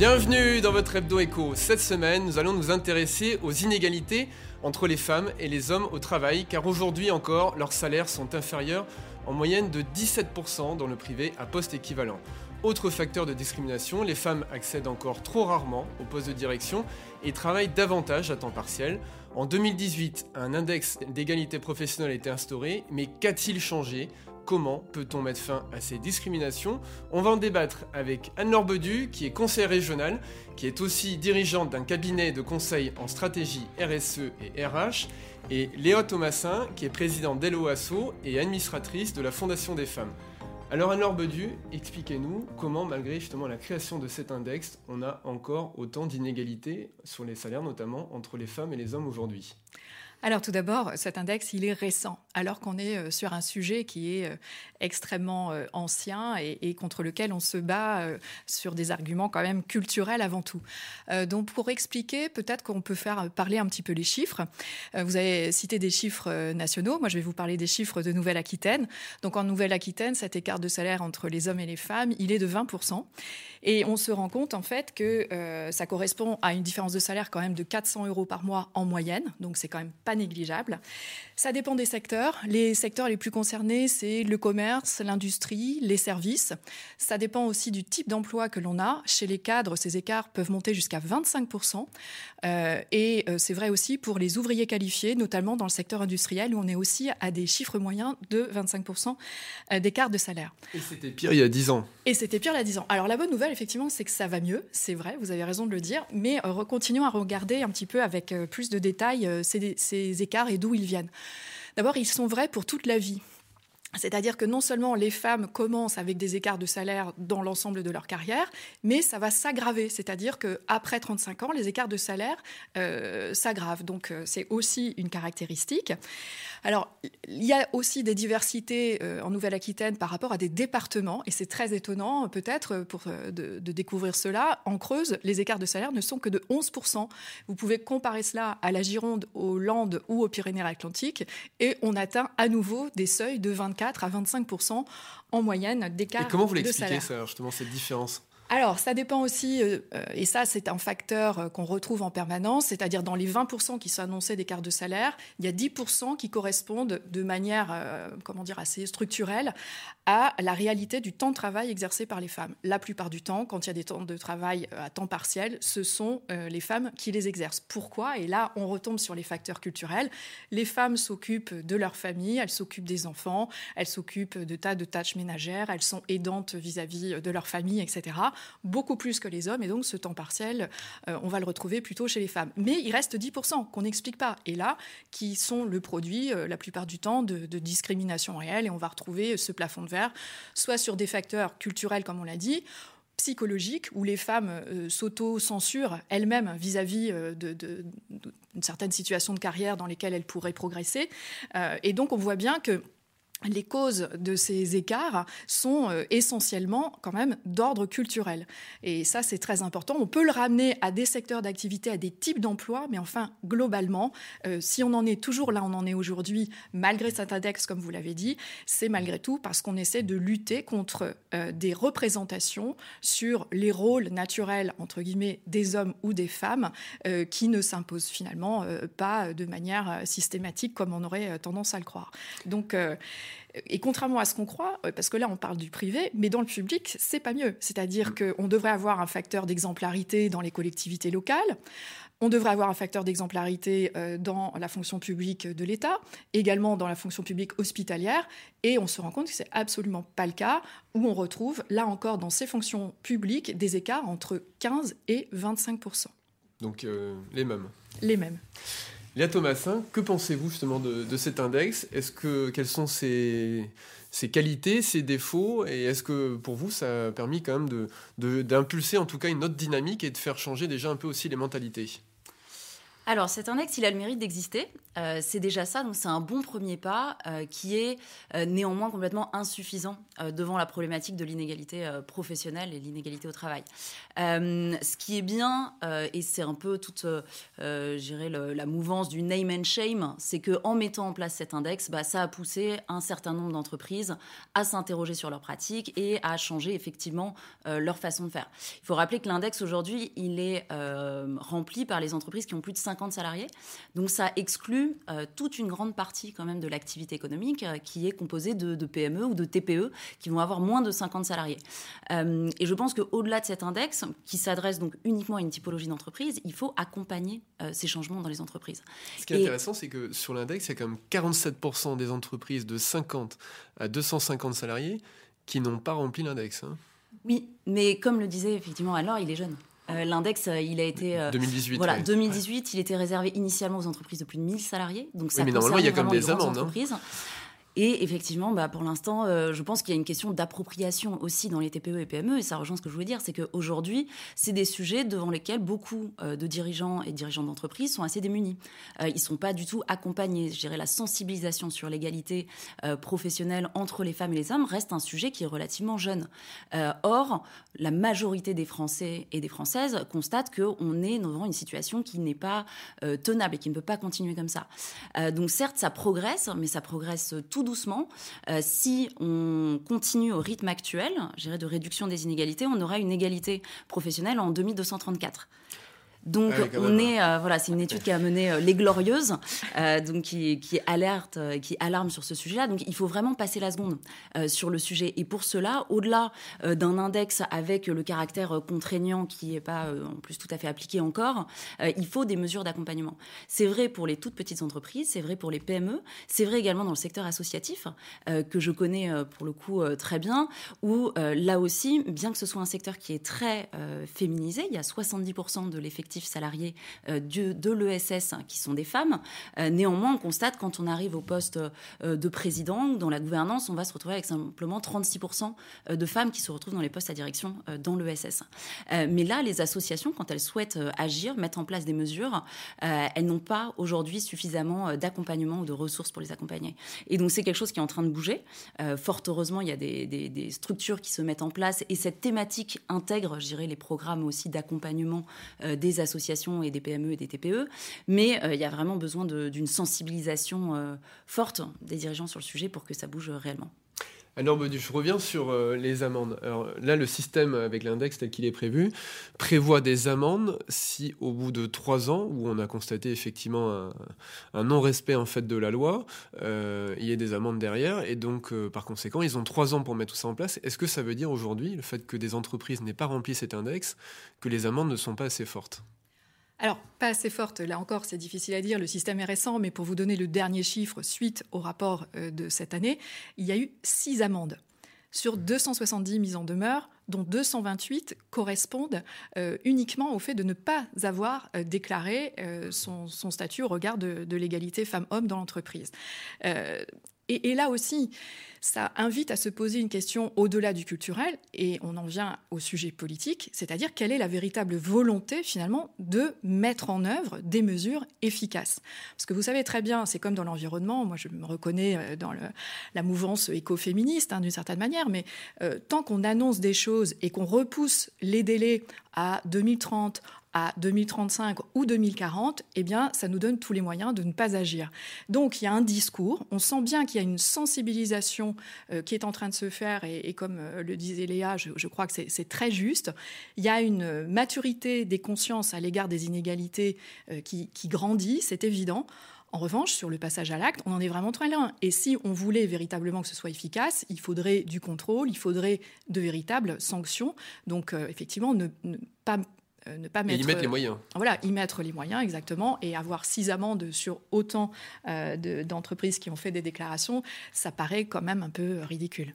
Bienvenue dans votre Hebdo Echo. Cette semaine, nous allons nous intéresser aux inégalités entre les femmes et les hommes au travail, car aujourd'hui encore, leurs salaires sont inférieurs en moyenne de 17% dans le privé à poste équivalent. Autre facteur de discrimination, les femmes accèdent encore trop rarement au poste de direction et travaillent davantage à temps partiel. En 2018, un index d'égalité professionnelle a été instauré, mais qu'a-t-il changé? Comment peut-on mettre fin à ces discriminations On va en débattre avec Anne-Laure Bedu, qui est conseillère régionale, qui est aussi dirigeante d'un cabinet de conseil en stratégie RSE et RH, et Léa Thomasin, qui est présidente d'ELOASO et administratrice de la Fondation des femmes. Alors Anne-Laure Bedu, expliquez-nous comment, malgré justement la création de cet index, on a encore autant d'inégalités sur les salaires, notamment entre les femmes et les hommes aujourd'hui. Alors tout d'abord, cet index, il est récent, alors qu'on est euh, sur un sujet qui est euh, extrêmement euh, ancien et, contre lequel on se bat sur des arguments quand même culturels avant tout. donc pour expliquer, peut-être qu'on peut faire parler un petit peu les chiffres. vous avez cité des chiffres nationaux, moi je vais vous parler des chiffres de Nouvelle-Aquitaine. Donc en Nouvelle-Aquitaine, cet écart de salaire entre les hommes et les femmes, il est de 20%. Et on se rend compte en fait que ça correspond à une différence de salaire quand même de 400 euros par mois en moyenne, donc c'est quand même pas négligeable. Ça dépend des secteurs. Les secteurs les plus concernés, c'est le commerce, l'industrie, les services. Ça dépend aussi du type d'emploi que l'on a. Chez les cadres, ces écarts peuvent monter jusqu'à 25%. Euh, et euh, c'est vrai aussi pour les ouvriers qualifiés, notamment dans le secteur industriel, où on est aussi à des chiffres moyens de 25% euh, d'écart de salaire. Et c'était pire il y a 10 ans. Et c'était pire il y a 10 ans. Alors la bonne nouvelle, effectivement, c'est que ça va mieux. C'est vrai, vous avez raison de le dire. Mais continuons à regarder un petit peu avec plus de détails ces, ces écarts et d'où ils viennent. D'abord, ils sont vrais pour toute la vie. C'est-à-dire que non seulement les femmes commencent avec des écarts de salaire dans l'ensemble de leur carrière, mais ça va s'aggraver. C'est-à-dire qu'après 35 ans, les écarts de salaire euh, s'aggravent. Donc euh, c'est aussi une caractéristique. Alors il y a aussi des diversités euh, en Nouvelle-Aquitaine par rapport à des départements, et c'est très étonnant peut-être de, découvrir cela. En Creuse, les écarts de salaire ne sont que de 11%. Vous pouvez comparer cela à la Gironde, aux Landes ou aux Pyrénées-Atlantiques, et on atteint à nouveau des seuils de 24 à 25 en moyenne d'écart. Et comment vous l'expliquez ça, justement, cette différence? Alors, ça dépend aussi, euh, et ça c'est un facteur euh, qu'on retrouve en permanence, c'est-à-dire dans les 20% qui sont annoncés d'écart de salaire, il y a 10% qui correspondent de manière, euh, comment dire, assez structurelle à la réalité du temps de travail exercé par les femmes. La plupart du temps, quand il y a des temps de travail à temps partiel, ce sont les femmes qui les exercent. Pourquoi? Et là, on retombe sur les facteurs culturels. Les femmes s'occupent de leur famille, elles s'occupent des enfants, elles s'occupent de tas de tâches ménagères, elles sont aidantes vis-à-vis -vis de leur famille, etc beaucoup plus que les hommes, et donc ce temps partiel, euh, on va le retrouver plutôt chez les femmes. Mais il reste 10% qu'on n'explique pas, et là, qui sont le produit, euh, la plupart du temps, de, discrimination réelle, et on va retrouver ce plafond de verre, soit sur des facteurs culturels, comme on l'a dit, psychologiques, où les femmes euh, s'auto-censurent elles-mêmes vis-à-vis d'une certaine situation de carrière dans lesquelles elles pourraient progresser. et donc on voit bien que les causes de ces écarts sont euh, essentiellement quand même d'ordre culturel. Et ça, c'est très important. On peut le ramener à des secteurs d'activité, à des types d'emplois, mais enfin, globalement, euh, si on en est toujours là, on en est aujourd'hui, malgré cet index, comme vous l'avez dit, c'est malgré tout parce qu'on essaie de lutter contre euh, des représentations sur les rôles naturels, entre guillemets, des hommes ou des femmes, qui ne s'imposent finalement pas de manière systématique comme on aurait tendance à le croire. Donc, et contrairement à ce qu'on croit, euh, parce que là on parle du privé, mais dans le public, c'est pas mieux. C'est-à-dire mm. qu'on devrait avoir un facteur d'exemplarité dans les collectivités locales. On devrait avoir un facteur d'exemplarité euh, dans la fonction publique de l'État, également dans la fonction publique hospitalière, et on se rend compte que c'est absolument pas le cas, où on retrouve, là encore, dans ces fonctions publiques, des écarts entre 15 et 25% Donc euh, les mêmes. Les mêmes. Léa Thomasin, que pensez-vous justement de, cet index? Quelles sont ses, qualités, ses défauts? Et est-ce que pour vous, ça a permis quand même d'impulser en tout cas une autre dynamique et de faire changer déjà un peu aussi les mentalités? Alors cet index, il a le mérite d'exister. Euh, c'est déjà ça, donc c'est un bon premier pas euh, qui est euh, néanmoins complètement insuffisant devant la problématique de l'inégalité professionnelle et l'inégalité au travail. ce qui est bien, et c'est un peu toute, le, la mouvance du name and shame, c'est que en mettant en place cet index, bah, ça a poussé un certain nombre d'entreprises à s'interroger sur leurs pratiques et à changer effectivement leur façon de faire. Il faut rappeler que l'index aujourd'hui, il est rempli par les entreprises qui ont plus de 50 salariés. Donc ça exclut euh, toute une grande partie quand même de l'activité économique euh, qui est composée de, PME ou de TPE qui vont avoir moins de 50 salariés. Euh, et je pense qu'au-delà de cet index, qui s'adresse donc uniquement à une typologie d'entreprise, il faut accompagner ces changements dans les entreprises. Ce qui est intéressant, c'est que sur l'index, il y a quand même 47% des entreprises de 50 à 250 salariés qui n'ont pas rempli l'index. Hein. Oui, mais comme le disait effectivement alors, il est jeune. Euh, l'index, euh, il a été. 2018. Euh, voilà, 2018, il était réservé initialement aux entreprises de plus de 1000 salariés. Donc ça oui, mais normalement, il y a comme des amendes. Et effectivement, bah, pour l'instant, euh, je pense qu'il y a une question d'appropriation aussi dans les TPE et PME. Et ça rejoint ce que je voulais dire, c'est qu'aujourd'hui, c'est des sujets devant lesquels beaucoup euh, de dirigeants et dirigeants d'entreprise sont assez démunis. Euh, ils ne sont pas du tout accompagnés. Je dirais la sensibilisation sur l'égalité professionnelle entre les femmes et les hommes reste un sujet qui est relativement jeune. or, la majorité des Français et des Françaises constatent qu'on est devant une situation qui n'est pas tenable et qui ne peut pas continuer comme ça. donc certes, ça progresse, mais ça progresse tout doucement. Euh, si on continue au rythme actuel, de réduction des inégalités, on aura une égalité professionnelle en 2234. Donc ah on est euh, voilà, c'est une étude qui a mené euh, les glorieuses, euh, donc qui, qui, alerte, qui alarme sur ce sujet-là. Donc il faut vraiment passer la seconde sur le sujet. Et pour cela, au-delà d'un index avec le caractère contraignant qui n'est pas en plus tout à fait appliqué encore, il faut des mesures d'accompagnement. C'est vrai pour les toutes petites entreprises, c'est vrai pour les PME, c'est vrai également dans le secteur associatif que je connais pour le coup très bien, où là aussi, bien que ce soit un secteur qui est très féminisé, il y a 70% de l'effectif salariés euh, de, l'ESS qui sont des femmes. Euh, néanmoins, on constate quand on arrive au poste euh, de président ou dans la gouvernance, on va se retrouver avec simplement 36% de femmes qui se retrouvent dans les postes à direction dans l'ESS. Mais là, les associations, quand elles souhaitent agir, mettre en place des mesures, elles n'ont pas aujourd'hui suffisamment d'accompagnement ou de ressources pour les accompagner. Et donc, c'est quelque chose qui est en train de bouger. Fort heureusement, il y a des, des, structures qui se mettent en place et cette thématique intègre, je dirais, les programmes aussi d'accompagnement des associations et des PME et des TPE, mais euh, il y a vraiment besoin d'une sensibilisation euh, forte des dirigeants sur le sujet pour que ça bouge réellement. Alors, je reviens sur euh, les amendes. Alors, là, le système avec l'index tel qu'il est prévu prévoit des amendes si, au bout de trois ans, où on a constaté effectivement un, non-respect en fait de la loi, il y a des amendes derrière, et donc, par conséquent, ils ont trois ans pour mettre tout ça en place. Est-ce que ça veut dire aujourd'hui, le fait que des entreprises n'aient pas rempli cet index, que les amendes ne sont pas assez fortes? Alors, pas assez forte, là encore, c'est difficile à dire, le système est récent, mais pour vous donner le dernier chiffre suite au rapport euh, de cette année, il y a eu six amendes sur 270 mises en demeure, dont 228 correspondent euh, uniquement au fait de ne pas avoir euh, déclaré son, statut au regard de, l'égalité femmes-hommes dans l'entreprise. Et, là aussi, ça invite à se poser une question au-delà du culturel, et on en vient au sujet politique, c'est-à-dire quelle est la véritable volonté finalement de mettre en œuvre des mesures efficaces. Parce que vous savez très bien, c'est comme dans l'environnement, moi je me reconnais euh, dans la mouvance écoféministe hein, d'une certaine manière, mais euh, tant qu'on annonce des choses et qu'on repousse les délais à 2030, à 2035 ou 2040, eh bien, ça nous donne tous les moyens de ne pas agir. Donc, il y a un discours. On sent bien qu'il y a une sensibilisation euh, qui est en train de se faire, et, comme euh, le disait Léa, je, crois que c'est très juste. Il y a une maturité des consciences à l'égard des inégalités euh, qui, grandit, c'est évident. En revanche, sur le passage à l'acte, on en est vraiment très loin. Et si on voulait véritablement que ce soit efficace, il faudrait du contrôle, il faudrait de véritables sanctions. Donc, effectivement, ne, pas ne pas mettre. y mettre les moyens. Voilà, y mettre les moyens, exactement. Et avoir six amendes sur autant euh, d'entreprises qui ont fait des déclarations, ça paraît quand même un peu ridicule.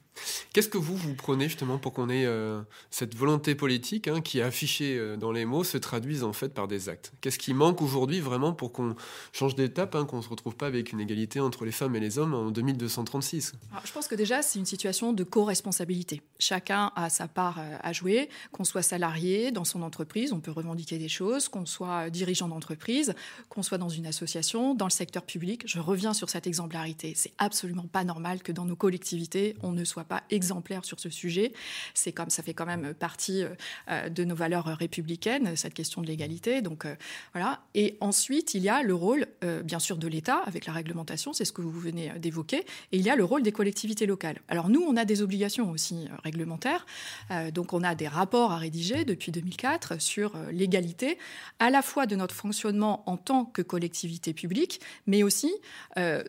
Qu'est-ce que vous, vous prenez justement pour qu'on ait euh, cette volonté politique hein, qui est affichée dans les mots se traduise en fait par des actes? Qu'est-ce qui manque aujourd'hui vraiment pour qu'on change d'étape, hein, qu'on ne se retrouve pas avec une égalité entre les femmes et les hommes en 2236 Je pense que déjà, c'est une situation de co-responsabilité. Chacun a sa part à jouer, qu'on soit salarié dans son entreprise, on peut revendiquer des choses, qu'on soit dirigeant d'entreprise, qu'on soit dans une association, dans le secteur public. Je reviens sur cette exemplarité. C'est absolument pas normal que dans nos collectivités, on ne soit pas exemplaire sur ce sujet. C'est comme ça fait quand même partie euh, de nos valeurs républicaines, cette question de l'égalité. Donc euh, voilà. Et ensuite, il y a le rôle, euh, bien sûr, de l'État avec la réglementation, c'est ce que vous venez d'évoquer, et il y a le rôle des collectivités locales. Alors nous, on a des obligations aussi réglementaires. donc on a des rapports à rédiger depuis 2004 sur l'égalité, à la fois de notre fonctionnement en tant que collectivité publique, mais aussi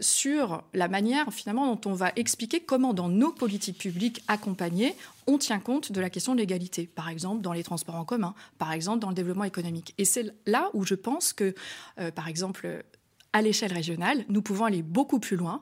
sur la manière finalement dont on va expliquer comment dans nos politiques publiques accompagnées, on tient compte de la question de l'égalité, par exemple dans les transports en commun, par exemple dans le développement économique. Et c'est là où je pense que, euh, par exemple, à l'échelle régionale, nous pouvons aller beaucoup plus loin.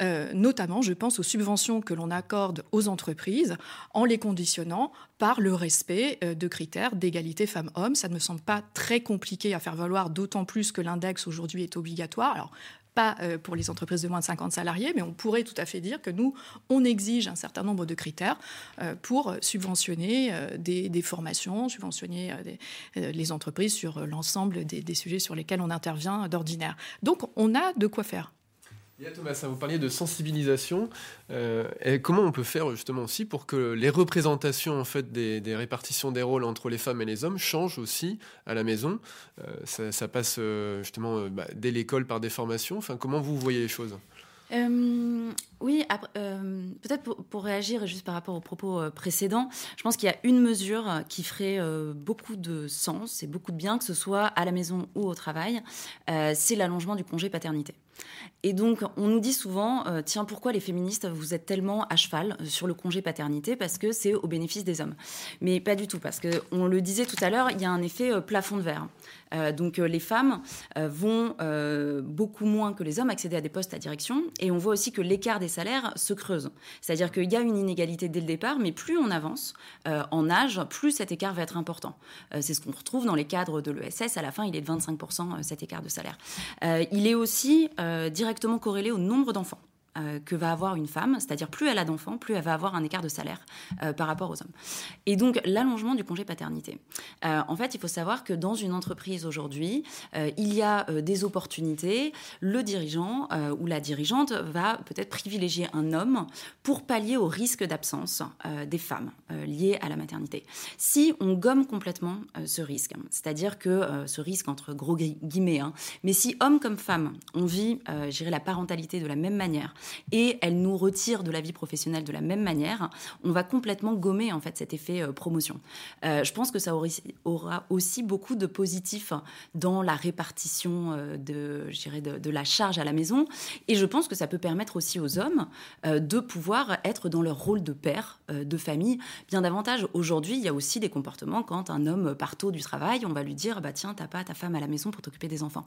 Euh, notamment, je pense aux subventions que l'on accorde aux entreprises en les conditionnant par le respect euh, de critères d'égalité femmes-hommes. Ça ne me semble pas très compliqué à faire valoir, d'autant plus que l'index aujourd'hui est obligatoire. Pas euh, pour les entreprises de moins de 50 salariés, mais on pourrait tout à fait dire que nous, on exige un certain nombre de critères euh, pour subventionner euh, des, formations, subventionner les entreprises sur l'ensemble des, sujets sur lesquels on intervient d'ordinaire. Donc on a de quoi faire. Thomas, vous parliez de sensibilisation. Euh, et comment on peut faire justement aussi pour que les représentations en fait des, répartitions des rôles entre les femmes et les hommes changent aussi à la maison? Euh, ça, passe euh, justement bah, dès l'école par des formations. Comment vous voyez les choses? Oui, peut-être pour, réagir juste par rapport aux propos précédents, je pense qu'il y a une mesure qui ferait beaucoup de sens et beaucoup de bien, que ce soit à la maison ou au travail, c'est l'allongement du congé paternité. Et donc, on nous dit souvent, euh, tiens, pourquoi les féministes, vous êtes tellement à cheval euh, sur le congé paternité? Parce que c'est au bénéfice des hommes. Mais pas du tout, parce qu'on le disait tout à l'heure, il y a un effet euh, plafond de verre. donc, les femmes vont beaucoup moins que les hommes accéder à des postes à direction. Et on voit aussi que l'écart des salaires se creuse. C'est-à-dire qu'il y a une inégalité dès le départ, mais plus on avance en âge, plus cet écart va être important. c'est ce qu'on retrouve dans les cadres de l'ESS. À la fin, il est de 25% cet écart de salaire. il est aussi directement corrélé au nombre d'enfants. Euh, que va avoir une femme, c'est-à-dire plus elle a d'enfants, plus elle va avoir un écart de salaire euh, par rapport aux hommes. Et donc l'allongement du congé paternité. Euh, en fait, il faut savoir que dans une entreprise aujourd'hui, il y a des opportunités. Le dirigeant ou la dirigeante va peut-être privilégier un homme pour pallier au risque d'absence des femmes liées à la maternité. Si on gomme complètement ce risque, c'est-à-dire que ce risque entre gros guillemets, hein, mais si homme comme femme, on vit, la parentalité de la même manière, et elle nous retire de la vie professionnelle de la même manière, on va complètement gommer en fait cet effet euh, promotion. Euh, je pense que ça aura aussi beaucoup de positifs dans la répartition euh, de, de, de, la charge à la maison, et je pense que ça peut permettre aussi aux hommes de pouvoir être dans leur rôle de père, de famille, bien davantage. Aujourd'hui, il y a aussi des comportements quand un homme part tôt du travail, on va lui dire bah tiens, t'as pas ta femme à la maison pour t'occuper des enfants.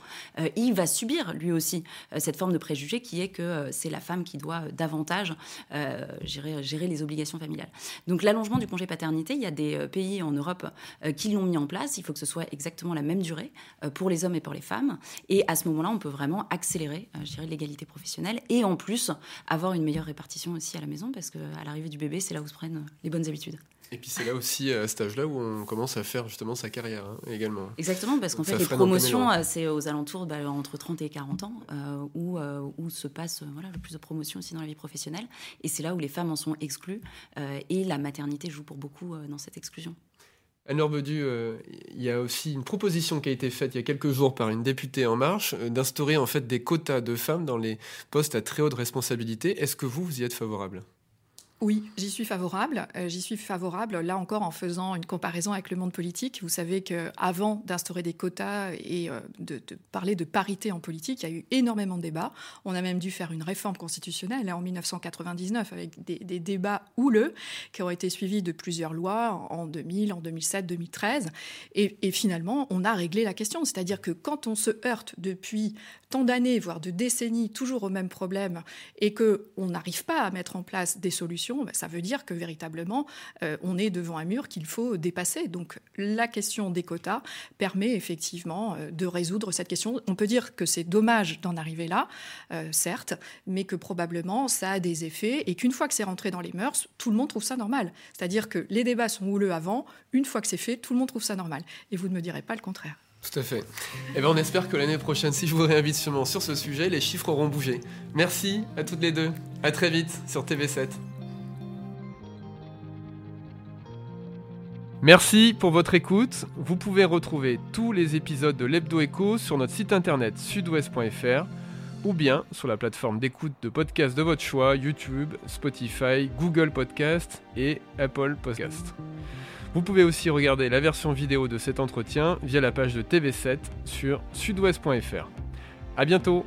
il va subir lui aussi cette forme de préjugé qui est que c'est la femme qui doit euh, davantage euh, gérer, gérer, les obligations familiales. Donc l'allongement du congé paternité, il y a des euh, pays en Europe qui l'ont mis en place. Il faut que ce soit exactement la même durée pour les hommes et pour les femmes. Et à ce moment-là, on peut vraiment accélérer, l'égalité professionnelle et en plus avoir une meilleure répartition aussi à la maison parce qu'à l'arrivée du bébé, c'est là où se prennent les bonnes habitudes. Et puis c'est là aussi, à cet âge-là, où on commence à faire justement sa carrière hein, également. Exactement, parce qu'en fait, les promotions, euh, c'est aux alentours bah, entre 30 et 40 ans, euh, où, euh, où, se passe voilà, le plus de promotions aussi dans la vie professionnelle. Et c'est là où les femmes en sont exclues, et la maternité joue pour beaucoup dans cette exclusion. Anne-Laure Bedu, il y a aussi une proposition qui a été faite il y a quelques jours par une députée En Marche d'instaurer en fait des quotas de femmes dans les postes à très haute responsabilité. Est-ce que vous, vous y êtes favorable? Oui, j'y suis favorable. Euh, j'y suis favorable, là encore, en faisant une comparaison avec le monde politique. Vous savez qu'avant d'instaurer des quotas et euh, de, parler de parité en politique, il y a eu énormément de débats. On a même dû faire une réforme constitutionnelle en 1999 avec des, débats houleux qui ont été suivis de plusieurs lois en 2000, en 2007, 2013. Et, et finalement, on a réglé la question. C'est-à-dire que quand on se heurte depuis tant d'années, voire de décennies, toujours au même problème, et que on n'arrive pas à mettre en place des solutions, ben, ça veut dire que véritablement, euh, on est devant un mur qu'il faut dépasser. Donc la question des quotas permet effectivement euh, de résoudre cette question. On peut dire que c'est dommage d'en arriver là, euh, certes, mais que probablement ça a des effets et qu'une fois que c'est rentré dans les mœurs, tout le monde trouve ça normal. C'est-à-dire que les débats sont houleux avant, une fois que c'est fait, tout le monde trouve ça normal. Et vous ne me direz pas le contraire. Tout à fait. Eh bien, on espère que l'année prochaine, si je vous réinvite sûrement sur ce sujet, les chiffres auront bougé. Merci à toutes les deux. À très vite sur TV7. Merci pour votre écoute. Vous pouvez retrouver tous les épisodes de l'Hebdo Echo sur notre site internet sudouest.fr ou bien sur la plateforme d'écoute de podcast de votre choix, YouTube, Spotify, Google Podcast et Apple Podcast. Vous pouvez aussi regarder la version vidéo de cet entretien via la page de TV7 sur sudouest.fr. A bientôt